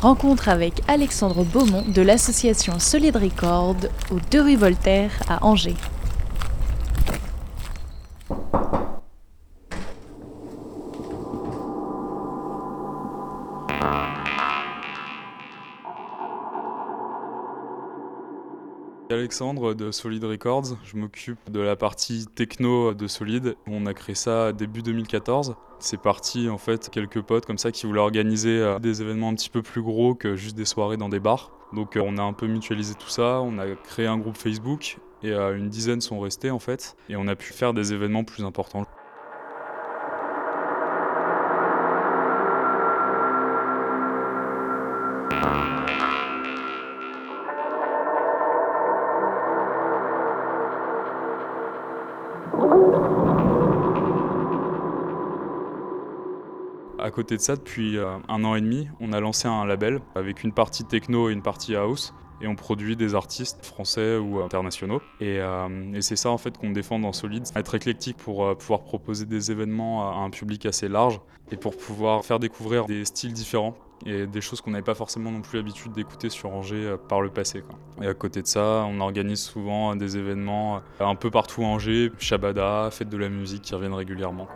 Rencontre avec Alexandre Beaumont de l'association Solid Record aux deux rue Voltaire à Angers. Alexandre de Solid Records, je m'occupe de la partie techno de Solid. On a créé ça début 2014. C'est parti en fait quelques potes comme ça qui voulaient organiser euh, des événements un petit peu plus gros que juste des soirées dans des bars. Donc euh, on a un peu mutualisé tout ça, on a créé un groupe Facebook et euh, une dizaine sont restés en fait et on a pu faire des événements plus importants. À côté de ça, depuis euh, un an et demi, on a lancé un label avec une partie techno et une partie house. Et on produit des artistes français ou internationaux. Et, euh, c'est ça en fait qu'on défend dans Solid, être éclectique pour euh, pouvoir proposer des événements à un public assez large et pour pouvoir faire découvrir des styles différents et des choses qu'on n'avait pas forcément non plus l'habitude d'écouter sur Angers par le passé. Et à côté de ça, on organise souvent des événements un peu partout à Angers, Shabada, fête de la musique qui reviennent régulièrement.